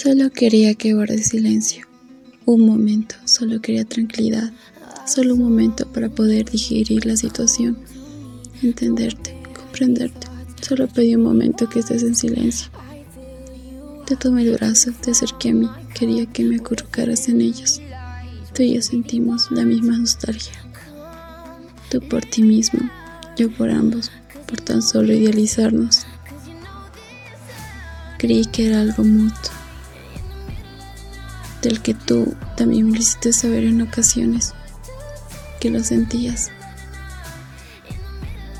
Solo quería que guardes silencio. Un momento, solo quería tranquilidad. Solo un momento para poder digerir la situación, entenderte, comprenderte. Solo pedí un momento que estés en silencio. Te tomé el brazo, te acerqué a mí, quería que me acurrucaras en ellos. Tú y yo sentimos la misma nostalgia. Tú por ti mismo, yo por ambos, por tan solo idealizarnos. Creí que era algo mutuo, del que tú también me hiciste saber en ocasiones que lo sentías.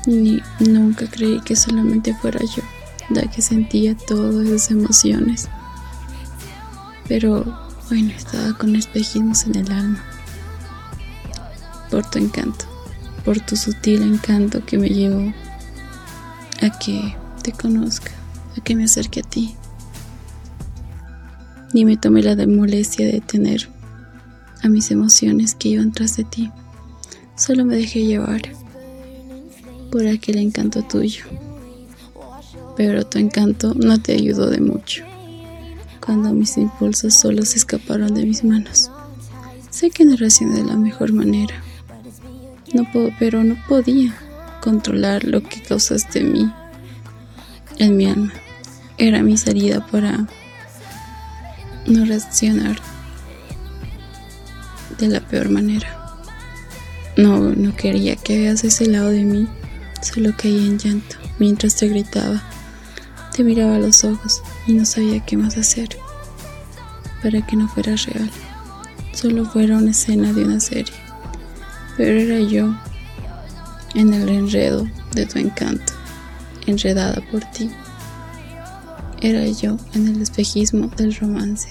Ni nunca creí que solamente fuera yo la que sentía todas esas emociones. Pero bueno, estaba con espejismos en el alma. Por tu encanto, por tu sutil encanto que me llevó a que te conozca, a que me acerque a ti. Ni me tomé la molestia de tener a mis emociones que iban tras de ti. Solo me dejé llevar por aquel encanto tuyo. Pero tu encanto no te ayudó de mucho. Cuando mis impulsos solo se escaparon de mis manos. Sé que no reaccioné de la mejor manera. No puedo, pero no podía controlar lo que causaste en mí, en mi alma. Era mi salida para no reaccionar de la peor manera. No, no quería que veas ese lado de mí Solo caí en llanto mientras te gritaba. Te miraba a los ojos y no sabía qué más hacer para que no fuera real. Solo fuera una escena de una serie. Pero era yo en el enredo de tu encanto, enredada por ti. Era yo en el espejismo del romance.